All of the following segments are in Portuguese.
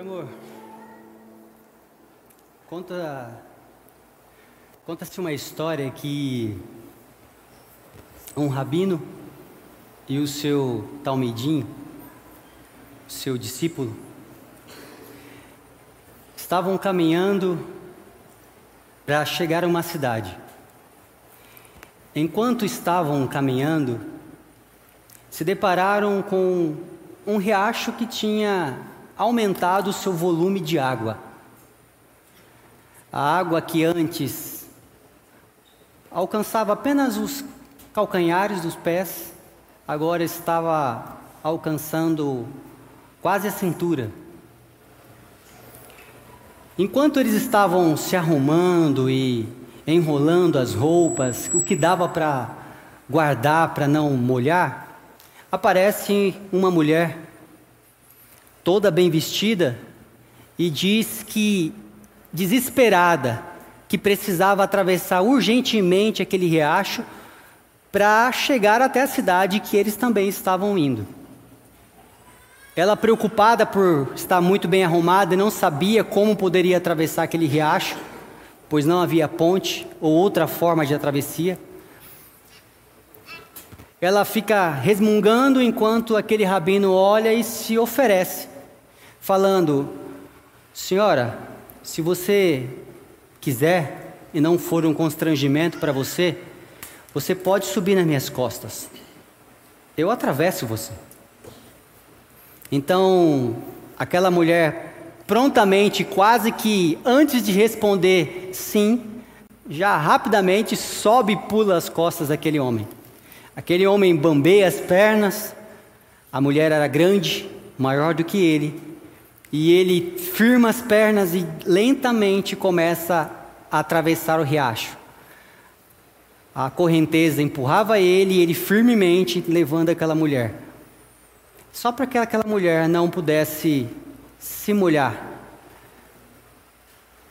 Amor, conta conta-se uma história que um rabino e o seu talmidim, seu discípulo, estavam caminhando para chegar a uma cidade. Enquanto estavam caminhando, se depararam com um riacho que tinha aumentado o seu volume de água. A água que antes alcançava apenas os calcanhares dos pés, agora estava alcançando quase a cintura. Enquanto eles estavam se arrumando e enrolando as roupas, o que dava para guardar para não molhar, aparece uma mulher toda bem vestida e diz que desesperada que precisava atravessar urgentemente aquele riacho para chegar até a cidade que eles também estavam indo. Ela, preocupada por estar muito bem arrumada e não sabia como poderia atravessar aquele riacho, pois não havia ponte ou outra forma de travessia. Ela fica resmungando enquanto aquele rabino olha e se oferece, falando: Senhora, se você quiser e não for um constrangimento para você, você pode subir nas minhas costas. Eu atravesso você. Então, aquela mulher prontamente, quase que antes de responder sim, já rapidamente sobe e pula as costas daquele homem. Aquele homem bambeia as pernas, a mulher era grande, maior do que ele, e ele firma as pernas e lentamente começa a atravessar o riacho. A correnteza empurrava ele e ele firmemente levando aquela mulher só para que aquela mulher não pudesse se molhar.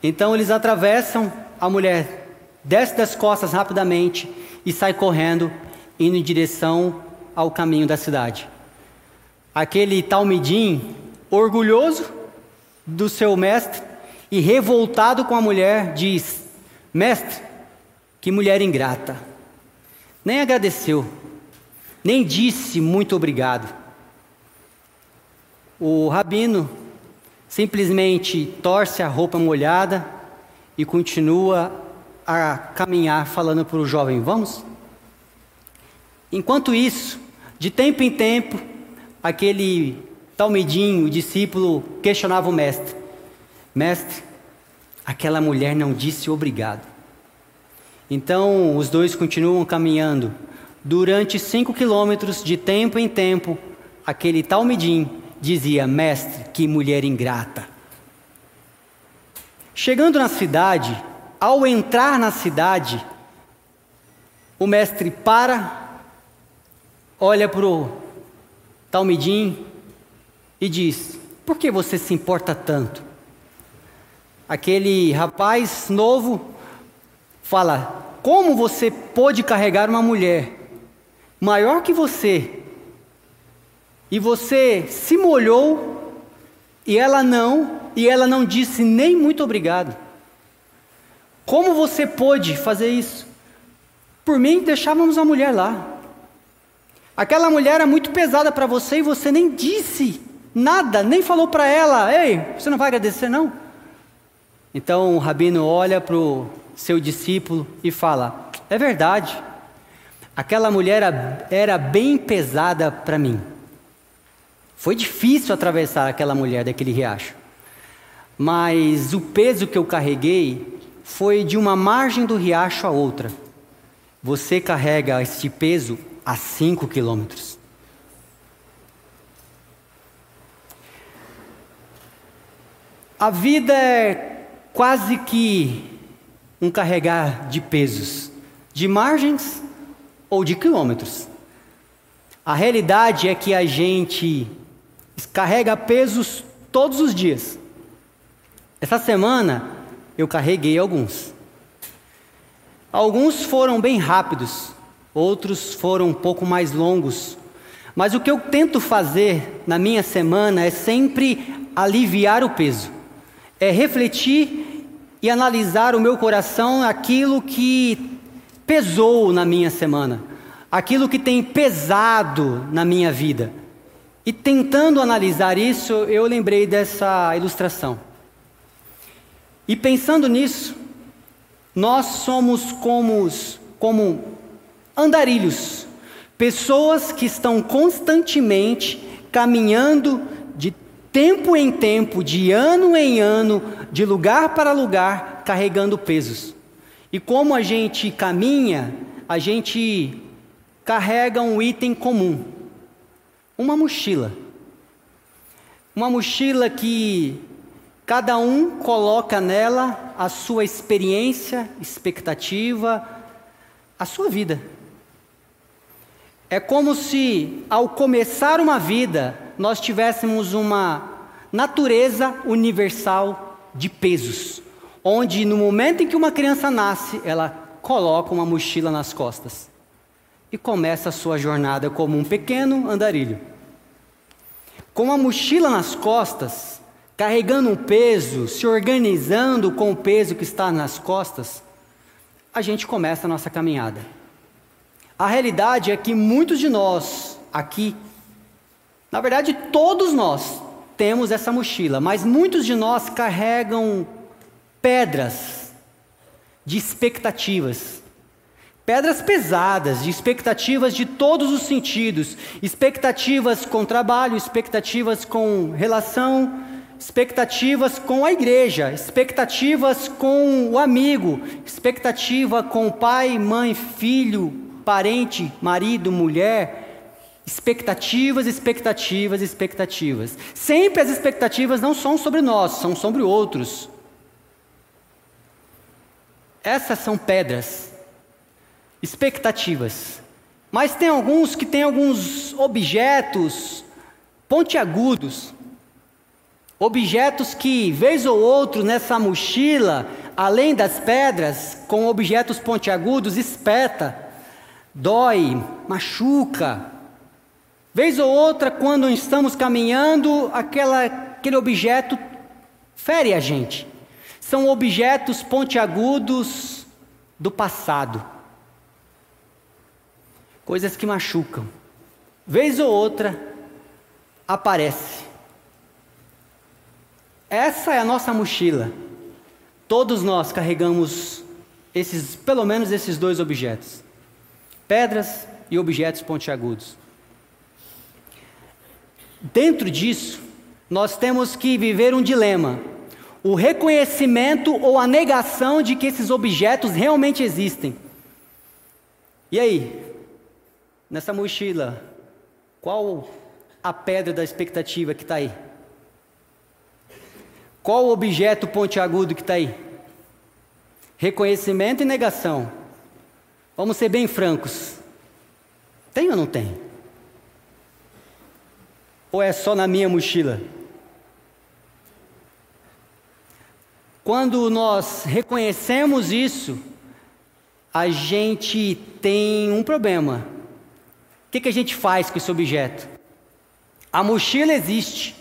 Então eles atravessam, a mulher desce das costas rapidamente e sai correndo, indo em direção ao caminho da cidade. Aquele talmidim, orgulhoso do seu mestre e revoltado com a mulher, diz: Mestre, que mulher ingrata. Nem agradeceu, nem disse muito obrigado. O rabino simplesmente torce a roupa molhada e continua a caminhar, falando para o jovem: Vamos? Enquanto isso, de tempo em tempo, aquele talmidinho, o discípulo, questionava o mestre: Mestre, aquela mulher não disse obrigado. Então os dois continuam caminhando. Durante cinco quilômetros, de tempo em tempo, aquele talmidim dizia: Mestre, que mulher ingrata. Chegando na cidade, ao entrar na cidade, o mestre para, olha para o Talmidim e diz: Por que você se importa tanto? Aquele rapaz novo fala: Como você pôde carregar uma mulher maior que você e você se molhou e ela não, e ela não disse nem muito obrigado. Como você pôde fazer isso? Por mim, deixávamos a mulher lá. Aquela mulher era muito pesada para você e você nem disse nada, nem falou para ela: Ei, você não vai agradecer, não? Então o rabino olha para o seu discípulo e fala: É verdade, aquela mulher era, bem pesada para mim. Foi difícil atravessar aquela mulher daquele riacho. Mas o peso que eu carreguei foi de uma margem do riacho a outra. Você carrega este peso a 5 quilômetros. A vida é quase que um carregar de pesos, de margens ou de quilômetros. A realidade é que a gente carrega pesos todos os dias. Essa semana eu carreguei alguns. Alguns foram bem rápidos, outros foram um pouco mais longos. Mas o que eu tento fazer na minha semana é sempre aliviar o peso, é refletir e analisar o meu coração aquilo que pesou na minha semana, aquilo que tem pesado na minha vida. E tentando analisar isso, eu lembrei dessa ilustração. E pensando nisso, nós somos como, como andarilhos, pessoas que estão constantemente caminhando de tempo em tempo, de ano em ano, de lugar para lugar, carregando pesos. E como a gente caminha, a gente carrega um item comum, uma mochila. Uma mochila que cada um coloca nela a sua experiência, expectativa, a sua vida. É como se, ao começar uma vida, nós tivéssemos uma natureza universal de pesos, onde no momento em que uma criança nasce, ela coloca uma mochila nas costas e começa a sua jornada como um pequeno andarilho. Com a mochila nas costas, carregando um peso, se organizando com o peso que está nas costas, a gente começa a nossa caminhada. A realidade é que muitos de nós aqui, na verdade todos nós, temos essa mochila, mas muitos de nós carregam pedras de expectativas, Pedras pesadas, de expectativas de todos os sentidos, expectativas com trabalho, expectativas com relação, expectativas com a igreja, expectativas com o amigo, expectativa com pai, mãe, filho, parente, marido, mulher, expectativas, expectativas, expectativas. Sempre as expectativas não são sobre nós, são sobre outros. Essas são pedras expectativas. Mas tem alguns que têm alguns objetos pontiagudos, objetos que, vez ou outro, nessa mochila, além das pedras, com objetos pontiagudos, espeta, dói, machuca. Vez ou outra, quando estamos caminhando, aquela, aquele objeto fere a gente. São objetos pontiagudos do passado coisas que machucam. Vez ou outra aparece. Essa é a nossa mochila. Todos nós carregamos esses, pelo menos esses dois objetos: pedras e objetos pontiagudos. Dentro disso, nós temos que viver um dilema: o reconhecimento ou a negação de que esses objetos realmente existem. E aí, nessa mochila, qual a pedra da expectativa que está aí? Qual o objeto pontiagudo que está aí? Reconhecimento e negação. Vamos ser bem francos. Tem ou não tem? Ou é só na minha mochila? Quando nós reconhecemos isso, a gente tem um problema que, que a gente faz com esse objeto? A mochila existe,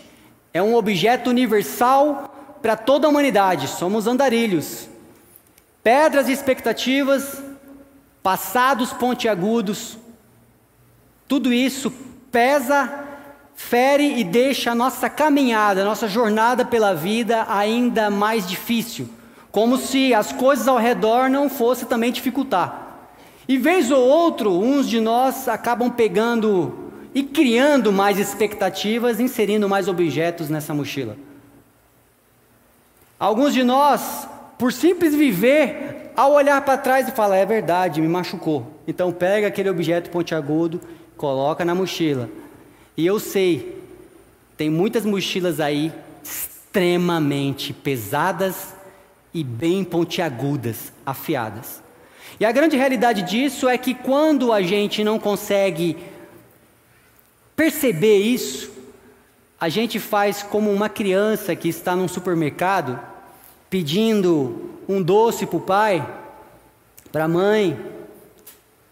é um objeto universal para toda a humanidade, somos andarilhos. Pedras e expectativas, passados pontiagudos, tudo isso pesa, fere e deixa a nossa caminhada, a nossa jornada pela vida ainda mais difícil, como se as coisas ao redor não fossem também dificultar. E vez ou outro, uns de nós acabam pegando e criando mais expectativas, inserindo mais objetos nessa mochila. Alguns de nós, por simples viver, ao olhar para trás e falar, é verdade, me machucou. Então pega aquele objeto pontiagudo, coloca na mochila. E eu sei, tem muitas mochilas aí extremamente pesadas e bem pontiagudas, afiadas. E a grande realidade disso é que quando a gente não consegue perceber isso, a gente faz como uma criança que está num supermercado pedindo um doce para o pai, para a mãe,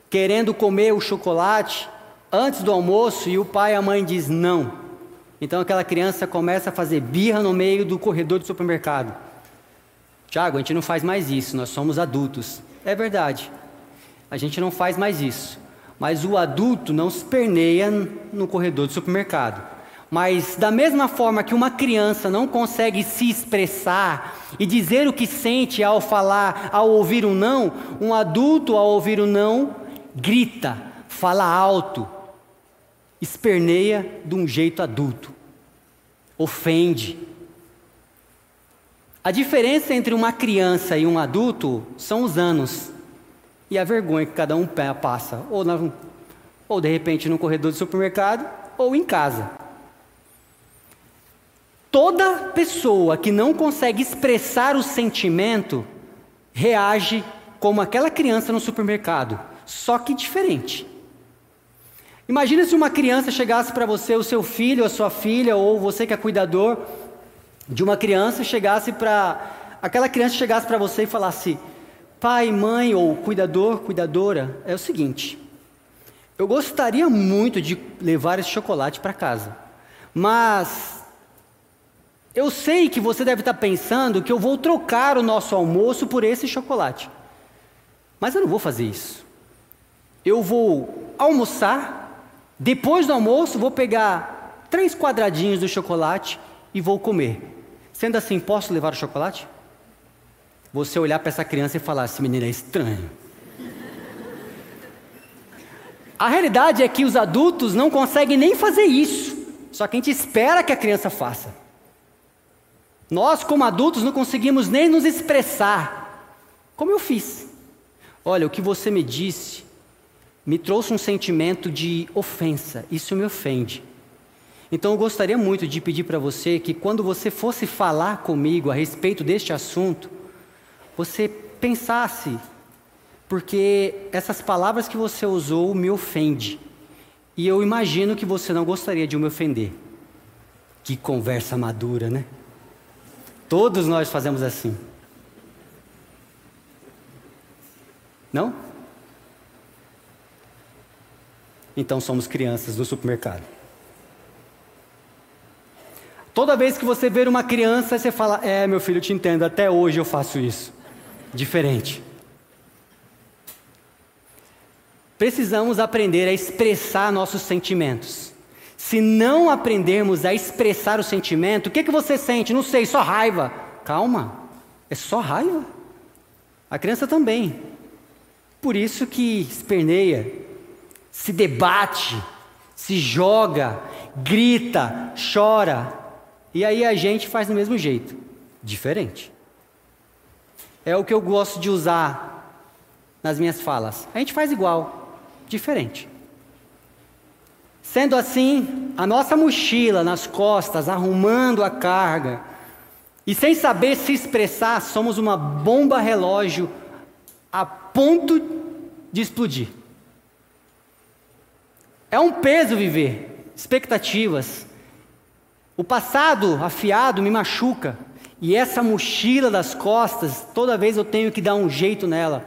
querendo comer o chocolate antes do almoço e o pai e a mãe diz não. Então aquela criança começa a fazer birra no meio do corredor do supermercado. Tiago, a gente não faz mais isso, nós somos adultos. É verdade, a gente não faz mais isso. Mas o adulto não se perneia no corredor do supermercado. Mas da mesma forma que uma criança não consegue se expressar e dizer o que sente ao falar, ao ouvir um não, um adulto ao ouvir um não grita, fala alto, esperneia de um jeito adulto, ofende. A diferença entre uma criança e um adulto são os anos e a vergonha que cada um passa, ou, na, ou de repente no corredor do supermercado, ou em casa. Toda pessoa que não consegue expressar o sentimento reage como aquela criança no supermercado, só que diferente. Imagina se uma criança chegasse para você, o seu filho, a sua filha, ou você que é cuidador de uma criança, chegasse para. Aquela criança chegasse para você e falasse: Pai, mãe, ou cuidador, cuidadora, é o seguinte. Eu gostaria muito de levar esse chocolate para casa, mas eu sei que você deve estar pensando que eu vou trocar o nosso almoço por esse chocolate. Mas eu não vou fazer isso. Eu vou almoçar depois do almoço, vou pegar três quadradinhos do chocolate e vou comer. Sendo assim, posso levar o chocolate? Você olhar para essa criança e falar: esse menino é estranho. A realidade é que os adultos não conseguem nem fazer isso. Só que a gente espera que a criança faça. Nós, como adultos, não conseguimos nem nos expressar. Como eu fiz. Olha, o que você me disse me trouxe um sentimento de ofensa, isso me ofende. Então eu gostaria muito de pedir para você que quando você fosse falar comigo a respeito deste assunto, você pensasse, porque essas palavras que você usou me ofende. E eu imagino que você não gostaria de me ofender. Que conversa madura, né? Todos nós fazemos assim. Não? então somos crianças do supermercado. Toda vez que você ver uma criança, você fala: É, meu filho, te entendo, até hoje eu faço isso. Diferente. Precisamos aprender a expressar nossos sentimentos. Se não aprendermos a expressar o sentimento, o que, que você sente? Não sei, só raiva. Calma, é só raiva. A criança também. Por isso que esperneia, se debate, se joga, grita, chora. E aí a gente faz do mesmo jeito, diferente. É o que eu gosto de usar nas minhas falas. A gente faz igual, diferente. Sendo assim, a nossa mochila nas costas, arrumando a carga, e sem saber se expressar, somos uma bomba relógio a ponto de explodir. É um peso viver, expectativas. O passado afiado me machuca, e essa mochila das costas, toda vez eu tenho que dar um jeito nela.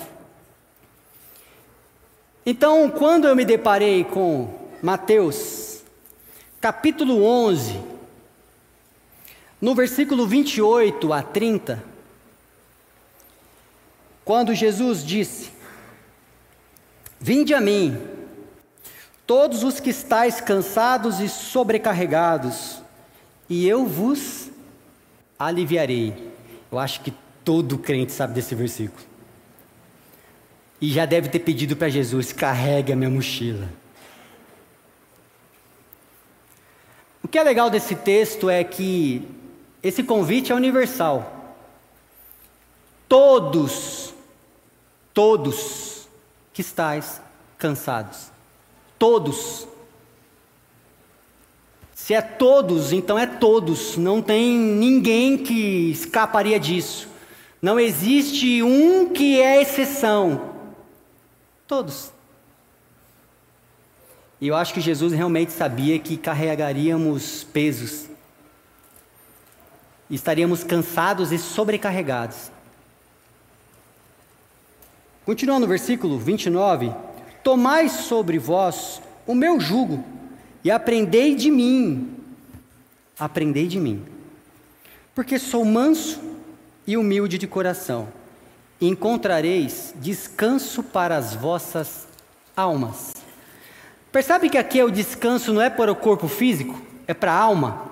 Então, quando eu me deparei com Mateus, capítulo 11, no versículo 28 a 30, quando Jesus disse: Vinde a mim, todos os que estáis cansados e sobrecarregados, e eu vos aliviarei. Eu acho que todo crente sabe desse versículo. E já deve ter pedido para Jesus: carregue a minha mochila. O que é legal desse texto é que esse convite é universal. Todos, todos que estáis cansados Todos. Se é todos, então é todos. Não tem ninguém que escaparia disso. Não existe um que é exceção. Todos. E eu acho que Jesus realmente sabia que carregaríamos pesos. Estaríamos cansados e sobrecarregados. Continuando no versículo 29. Tomai sobre vós o meu jugo e aprendei de mim, aprendei de mim, porque sou manso e humilde de coração, e encontrareis descanso para as vossas almas. Percebe que aqui é o descanso não é para o corpo físico, é para a alma.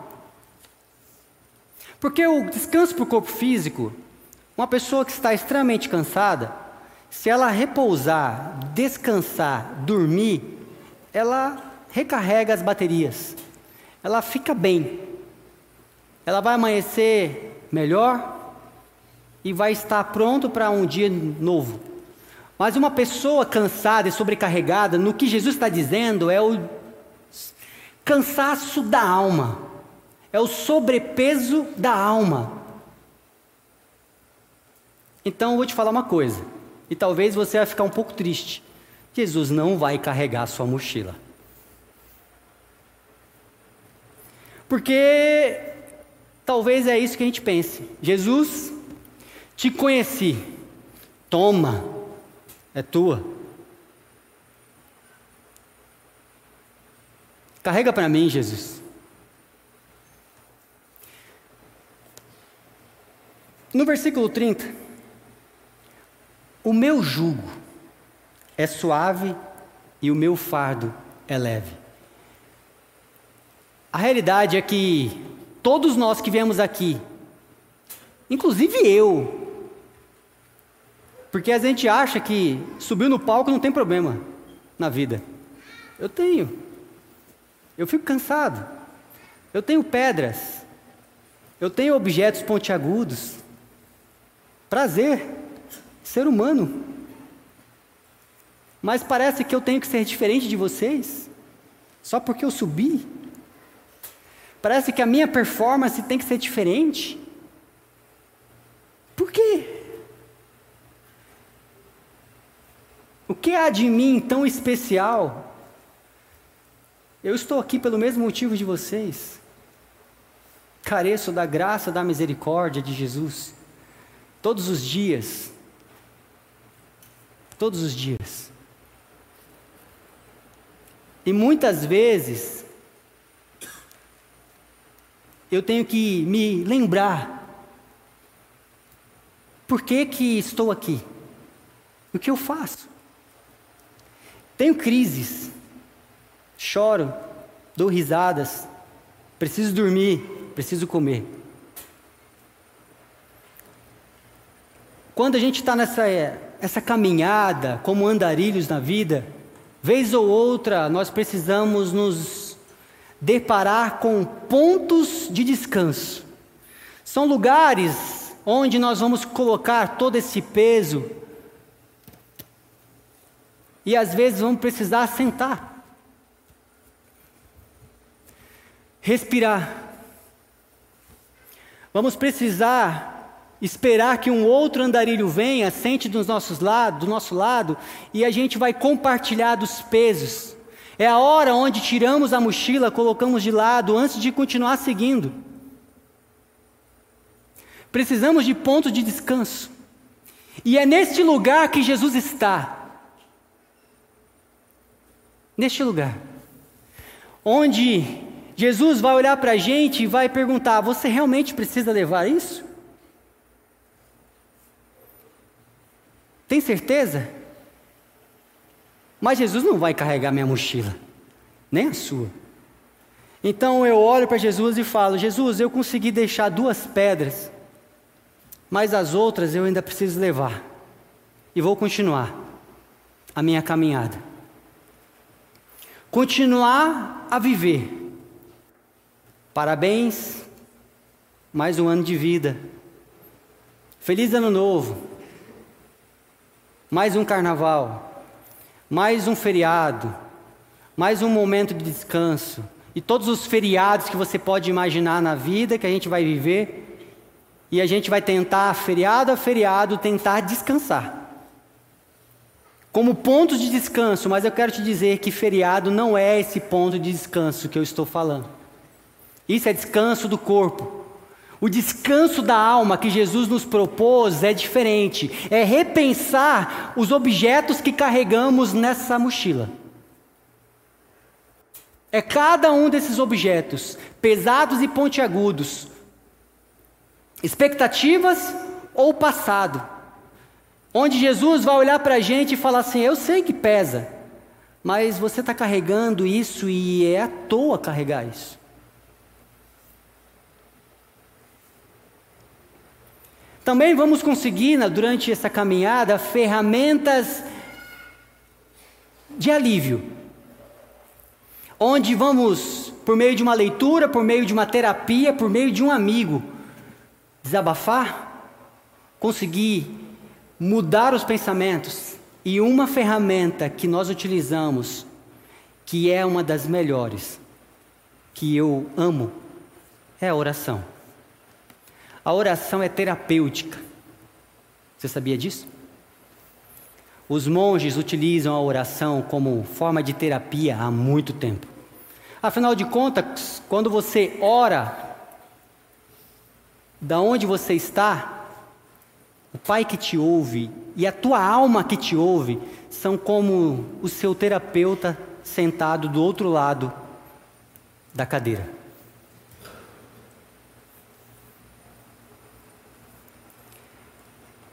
Porque o descanso para o corpo físico, uma pessoa que está extremamente cansada, se ela repousar, descansar, dormir, ela recarrega as baterias, ela fica bem, ela vai amanhecer melhor e vai estar pronto para um dia novo. Mas uma pessoa cansada e sobrecarregada, no que Jesus está dizendo, é o cansaço da alma, é o sobrepeso da alma. Então eu vou te falar uma coisa, e talvez você vai ficar um pouco triste. Jesus não vai carregar sua mochila. Porque talvez é isso que a gente pense. Jesus, te conheci, toma, é tua. Carrega para mim, Jesus. No versículo 30, o meu jugo é suave e o meu fardo é leve. A realidade é que todos nós que viemos aqui, inclusive eu, porque a gente acha que subiu no palco não tem problema na vida. Eu tenho. Eu fico cansado. Eu tenho pedras. Eu tenho objetos pontiagudos. Prazer, ser humano. Mas parece que eu tenho que ser diferente de vocês, só porque eu subi. Parece que a minha performance tem que ser diferente. Por quê? O que há de mim tão especial? Eu estou aqui pelo mesmo motivo de vocês. Careço da graça, da misericórdia de Jesus. Todos os dias. Todos os dias. E muitas vezes eu tenho que me lembrar por que, que estou aqui, o que eu faço. Tenho crises, choro, dou risadas, preciso dormir, preciso comer. Quando a gente está nessa essa caminhada, como andarilhos na vida, vez ou outra nós precisamos nos deparar com pontos de descanso. São lugares onde nós vamos colocar todo esse peso e às vezes vamos precisar sentar, respirar. Vamos precisar esperar que um outro andarilho venha, sente dos nossos lados, do nosso lado, e a gente vai compartilhar dos pesos. É a hora onde tiramos a mochila, colocamos de lado antes de continuar seguindo. Precisamos de pontos de descanso. E é neste lugar que Jesus está. Neste lugar. Onde Jesus vai olhar para a gente e vai perguntar: Você realmente precisa levar isso? Tem certeza? Mas Jesus não vai carregar minha mochila, nem a sua. Então eu olho para Jesus e falo: Jesus, eu consegui deixar duas pedras, mas as outras eu ainda preciso levar. E vou continuar a minha caminhada. Continuar a viver. Parabéns, mais um ano de vida. Feliz ano novo. Mais um carnaval mais um feriado, mais um momento de descanso, e todos os feriados que você pode imaginar na vida que a gente vai viver, e a gente vai tentar, feriado a feriado, tentar descansar. Como pontos de descanso, mas eu quero te dizer que feriado não é esse ponto de descanso que eu estou falando. Isso é descanso do corpo. O descanso da alma que Jesus nos propôs é diferente, é repensar os objetos que carregamos nessa mochila. É cada um desses objetos, pesados e pontiagudos, expectativas ou passado, onde Jesus vai olhar para a gente e falar assim: Eu sei que pesa, mas você está carregando isso e é à toa carregar isso. Também vamos conseguir, durante essa caminhada, ferramentas de alívio, onde vamos, por meio de uma leitura, por meio de uma terapia, por meio de um amigo, desabafar, conseguir mudar os pensamentos. E uma ferramenta que nós utilizamos, que é uma das melhores, que eu amo, é a oração. A oração é terapêutica. Você sabia disso? Os monges utilizam a oração como forma de terapia há muito tempo. Afinal de contas, quando você ora, da onde você está, o Pai que te ouve e a tua alma que te ouve são como o seu terapeuta sentado do outro lado da cadeira.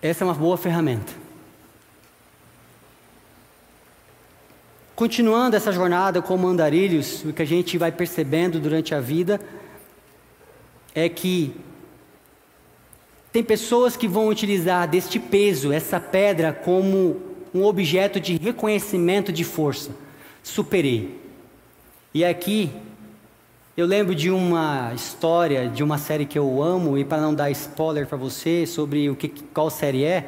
Essa é uma boa ferramenta. Continuando essa jornada como andarilhos, o que a gente vai percebendo durante a vida é que tem pessoas que vão utilizar deste peso, essa pedra, como um objeto de reconhecimento de força. Superei. E aqui eu lembro de uma história de uma série que eu amo e para não dar spoiler para você sobre o que qual série é,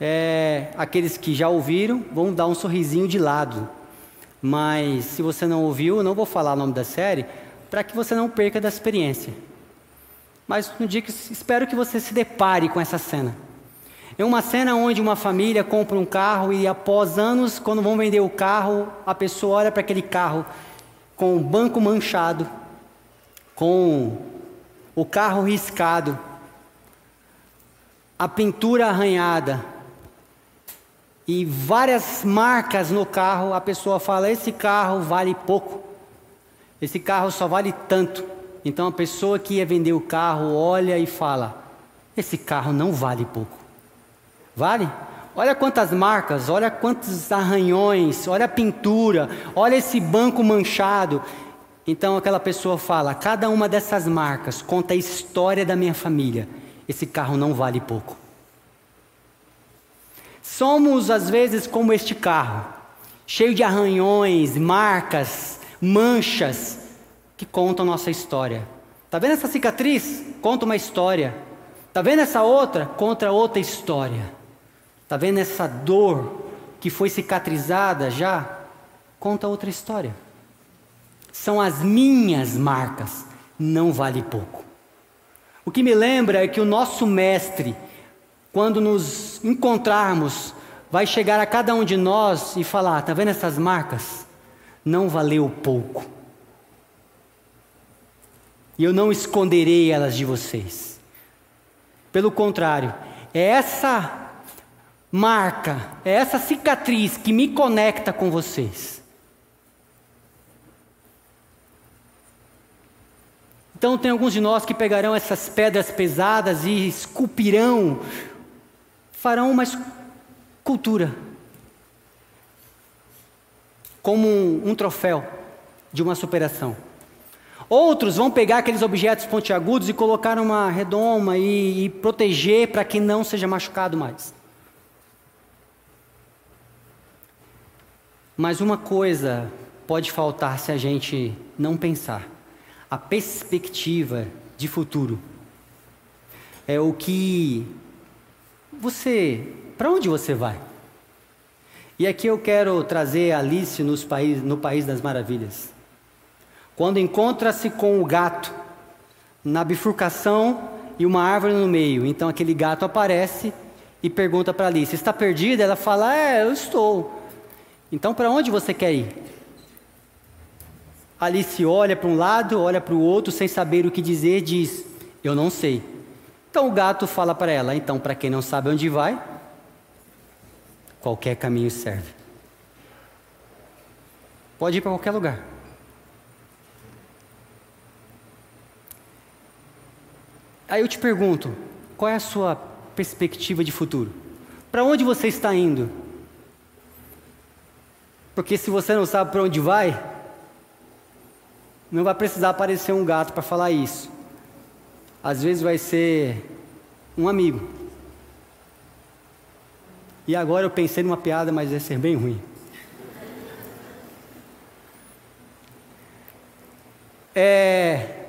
é, aqueles que já ouviram vão dar um sorrisinho de lado. Mas se você não ouviu, eu não vou falar o nome da série para que você não perca da experiência. Mas no dia que espero que você se depare com essa cena. É uma cena onde uma família compra um carro e após anos, quando vão vender o carro, a pessoa olha para aquele carro com o banco manchado, com o carro riscado, a pintura arranhada e várias marcas no carro, a pessoa fala: esse carro vale pouco, esse carro só vale tanto. Então a pessoa que ia vender o carro olha e fala: esse carro não vale pouco. Vale? Olha quantas marcas, olha quantos arranhões, olha a pintura, olha esse banco manchado. Então aquela pessoa fala: cada uma dessas marcas conta a história da minha família. Esse carro não vale pouco. Somos às vezes como este carro, cheio de arranhões, marcas, manchas, que contam nossa história. Tá vendo essa cicatriz? Conta uma história. Tá vendo essa outra? Conta outra história. Tá vendo essa dor que foi cicatrizada já? Conta outra história. São as minhas marcas, não vale pouco. O que me lembra é que o nosso mestre, quando nos encontrarmos, vai chegar a cada um de nós e falar: tá vendo essas marcas? Não valeu pouco e eu não esconderei elas de vocês. Pelo contrário, é essa marca, é essa cicatriz que me conecta com vocês. Então, tem alguns de nós que pegarão essas pedras pesadas e esculpirão, farão uma escultura, como um, um troféu de uma superação. Outros vão pegar aqueles objetos pontiagudos e colocar uma redoma e, e proteger para que não seja machucado mais. Mas uma coisa pode faltar se a gente não pensar: a perspectiva de futuro. É o que você. Para onde você vai? E aqui eu quero trazer Alice nos país, no País das Maravilhas. Quando encontra-se com o gato na bifurcação e uma árvore no meio, então aquele gato aparece e pergunta para Alice: Está perdida? Ela fala: É, eu estou. Então para onde você quer ir? Alice olha para um lado, olha para o outro, sem saber o que dizer, diz: Eu não sei. Então o gato fala para ela: Então, para quem não sabe onde vai, qualquer caminho serve. Pode ir para qualquer lugar. Aí eu te pergunto: qual é a sua perspectiva de futuro? Para onde você está indo? Porque se você não sabe para onde vai, não vai precisar aparecer um gato para falar isso. Às vezes vai ser um amigo. E agora eu pensei numa piada, mas vai ser bem ruim. É,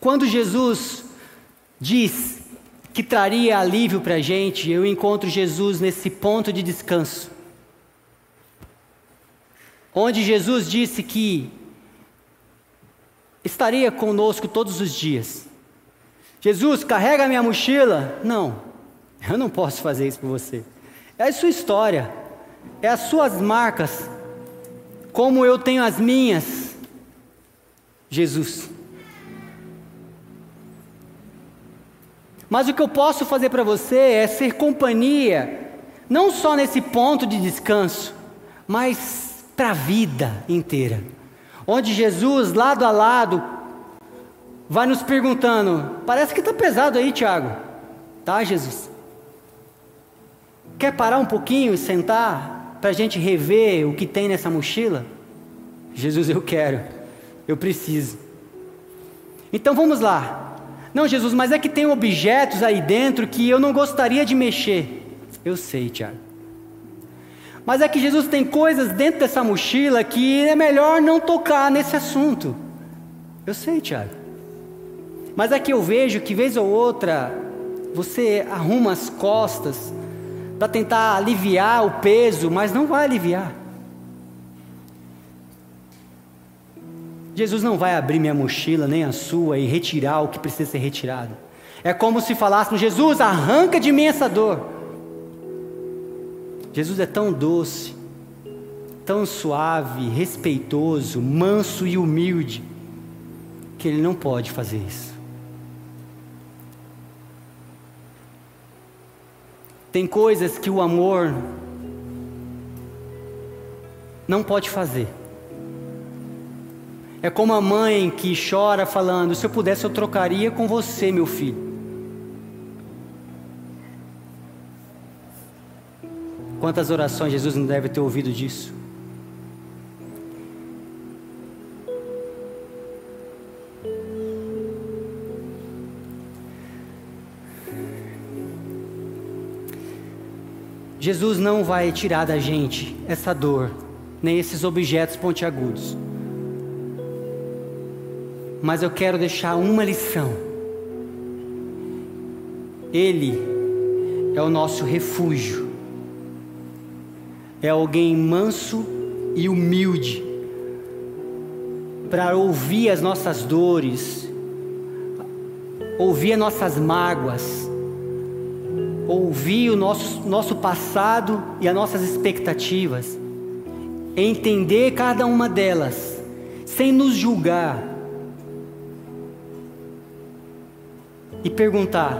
quando Jesus diz que traria alívio para a gente, eu encontro Jesus nesse ponto de descanso. Onde Jesus disse que estaria conosco todos os dias. Jesus, carrega minha mochila. Não, eu não posso fazer isso por você. É a sua história, é as suas marcas, como eu tenho as minhas. Jesus. Mas o que eu posso fazer para você é ser companhia, não só nesse ponto de descanso, mas para a vida inteira. Onde Jesus, lado a lado, vai nos perguntando: parece que está pesado aí, Tiago. Tá, Jesus? Quer parar um pouquinho e sentar para a gente rever o que tem nessa mochila? Jesus, eu quero, eu preciso. Então vamos lá. Não, Jesus, mas é que tem objetos aí dentro que eu não gostaria de mexer. Eu sei, Tiago. Mas é que Jesus tem coisas dentro dessa mochila que é melhor não tocar nesse assunto. Eu sei, Tiago. Mas é que eu vejo que vez ou outra você arruma as costas para tentar aliviar o peso, mas não vai aliviar. Jesus não vai abrir minha mochila, nem a sua, e retirar o que precisa ser retirado. É como se falássemos: Jesus, arranca de mim essa dor. Jesus é tão doce, tão suave, respeitoso, manso e humilde, que ele não pode fazer isso. Tem coisas que o amor não pode fazer. É como a mãe que chora falando: se eu pudesse, eu trocaria com você, meu filho. Quantas orações Jesus não deve ter ouvido disso? Jesus não vai tirar da gente essa dor, nem esses objetos pontiagudos mas eu quero deixar uma lição. Ele é o nosso refúgio, é alguém manso e humilde para ouvir as nossas dores, ouvir as nossas mágoas, ouvir o nosso, nosso passado e as nossas expectativas, entender cada uma delas, sem nos julgar e perguntar: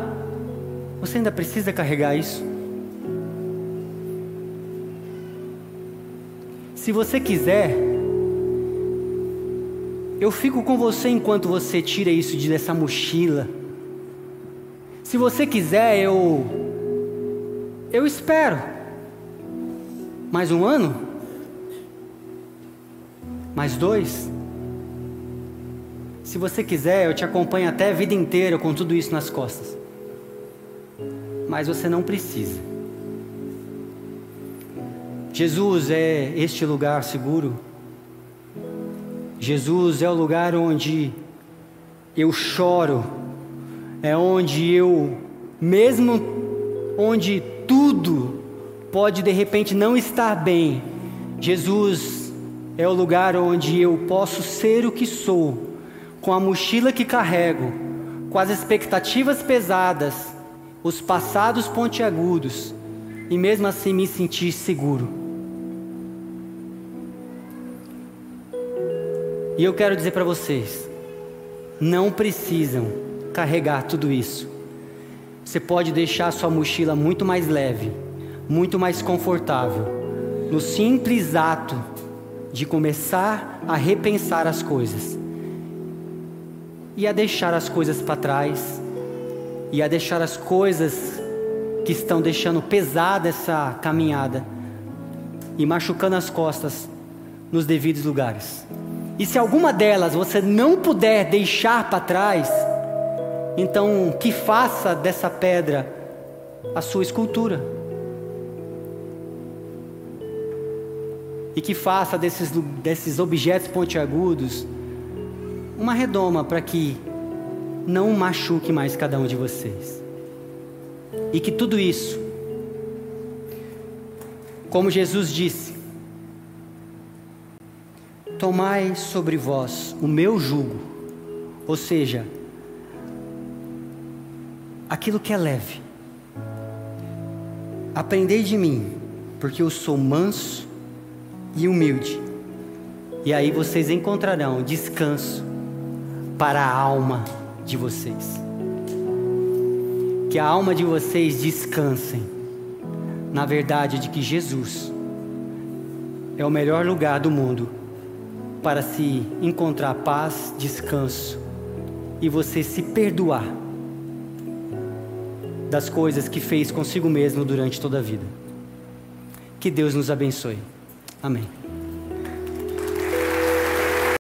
Você ainda precisa carregar isso? Se você quiser, eu fico com você enquanto você tira isso de dessa mochila. Se você quiser, eu eu espero. Mais um ano? Mais dois? Se você quiser, eu te acompanho até a vida inteira com tudo isso nas costas. Mas você não precisa. Jesus é este lugar seguro. Jesus é o lugar onde eu choro, é onde eu, mesmo onde tudo pode de repente não estar bem, Jesus é o lugar onde eu posso ser o que sou com a mochila que carrego, com as expectativas pesadas, os passados pontiagudos, e mesmo assim me sentir seguro. E eu quero dizer para vocês: não precisam carregar tudo isso. Você pode deixar sua mochila muito mais leve, muito mais confortável, no simples ato de começar a repensar as coisas e a deixar as coisas para trás, e a deixar as coisas que estão deixando pesada essa caminhada e machucando as costas nos devidos lugares. E se alguma delas você não puder deixar para trás, então que faça dessa pedra a sua escultura. E que faça desses, desses objetos pontiagudos uma redoma para que não machuque mais cada um de vocês. E que tudo isso, como Jesus disse, tomai sobre vós o meu jugo, ou seja, aquilo que é leve. Aprendei de mim, porque eu sou manso e humilde. E aí vocês encontrarão descanso para a alma de vocês. Que a alma de vocês descansem na verdade de que Jesus é o melhor lugar do mundo para se encontrar paz, descanso e você se perdoar das coisas que fez consigo mesmo durante toda a vida. Que Deus nos abençoe. Amém.